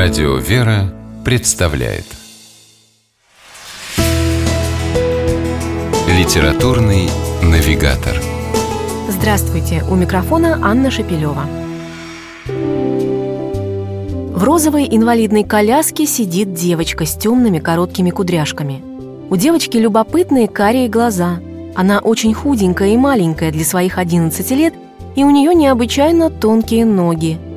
Радио «Вера» представляет Литературный навигатор Здравствуйте! У микрофона Анна Шапилева. В розовой инвалидной коляске сидит девочка с темными короткими кудряшками. У девочки любопытные карие глаза. Она очень худенькая и маленькая для своих 11 лет, и у нее необычайно тонкие ноги –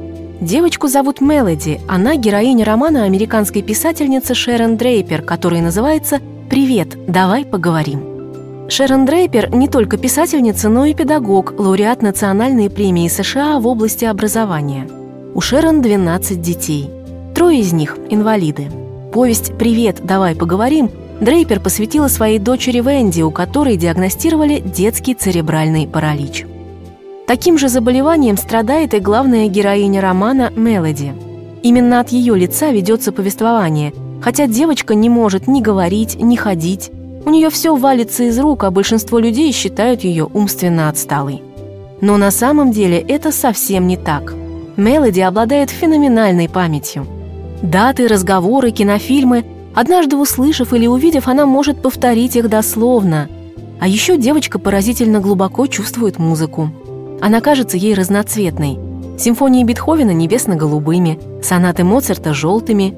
Девочку зовут Мелоди. Она героиня романа американской писательницы Шерон Дрейпер, который называется «Привет, давай поговорим». Шерон Дрейпер не только писательница, но и педагог, лауреат национальной премии США в области образования. У Шерон 12 детей. Трое из них – инвалиды. Повесть «Привет, давай поговорим» Дрейпер посвятила своей дочери Венди, у которой диагностировали детский церебральный паралич. Таким же заболеванием страдает и главная героиня романа Мелоди. Именно от ее лица ведется повествование, хотя девочка не может ни говорить, ни ходить. У нее все валится из рук, а большинство людей считают ее умственно отсталой. Но на самом деле это совсем не так. Мелоди обладает феноменальной памятью. Даты, разговоры, кинофильмы Однажды услышав или увидев, она может повторить их дословно. А еще девочка поразительно глубоко чувствует музыку. Она кажется ей разноцветной. Симфонии Бетховена небесно-голубыми, сонаты Моцарта желтыми.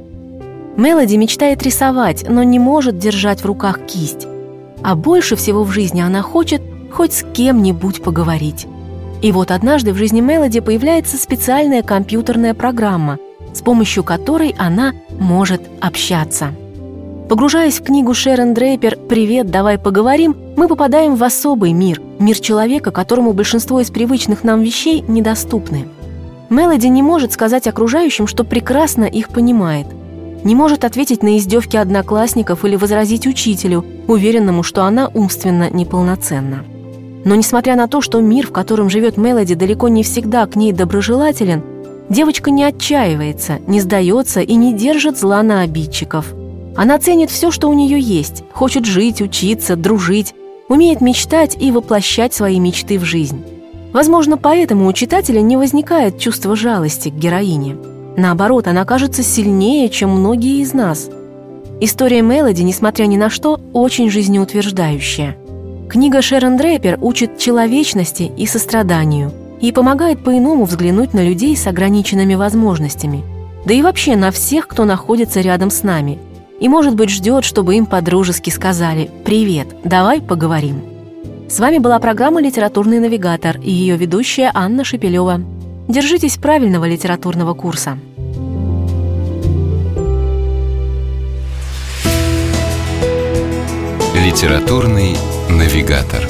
Мелоди мечтает рисовать, но не может держать в руках кисть. А больше всего в жизни она хочет хоть с кем-нибудь поговорить. И вот однажды в жизни Мелоди появляется специальная компьютерная программа, с помощью которой она может общаться. Погружаясь в книгу Шерон Дрейпер «Привет, давай поговорим», мы попадаем в особый мир, мир человека, которому большинство из привычных нам вещей недоступны. Мелоди не может сказать окружающим, что прекрасно их понимает. Не может ответить на издевки одноклассников или возразить учителю, уверенному, что она умственно неполноценна. Но несмотря на то, что мир, в котором живет Мелоди, далеко не всегда к ней доброжелателен, девочка не отчаивается, не сдается и не держит зла на обидчиков – она ценит все, что у нее есть, хочет жить, учиться, дружить, умеет мечтать и воплощать свои мечты в жизнь. Возможно, поэтому у читателя не возникает чувства жалости к героине. Наоборот, она кажется сильнее, чем многие из нас. История Мелоди, несмотря ни на что, очень жизнеутверждающая. Книга Шерон Дрейпер учит человечности и состраданию и помогает по-иному взглянуть на людей с ограниченными возможностями, да и вообще на всех, кто находится рядом с нами – и, может быть, ждет, чтобы им подружески сказали «Привет, давай поговорим». С вами была программа «Литературный навигатор» и ее ведущая Анна Шепелева. Держитесь правильного литературного курса. Литературный навигатор.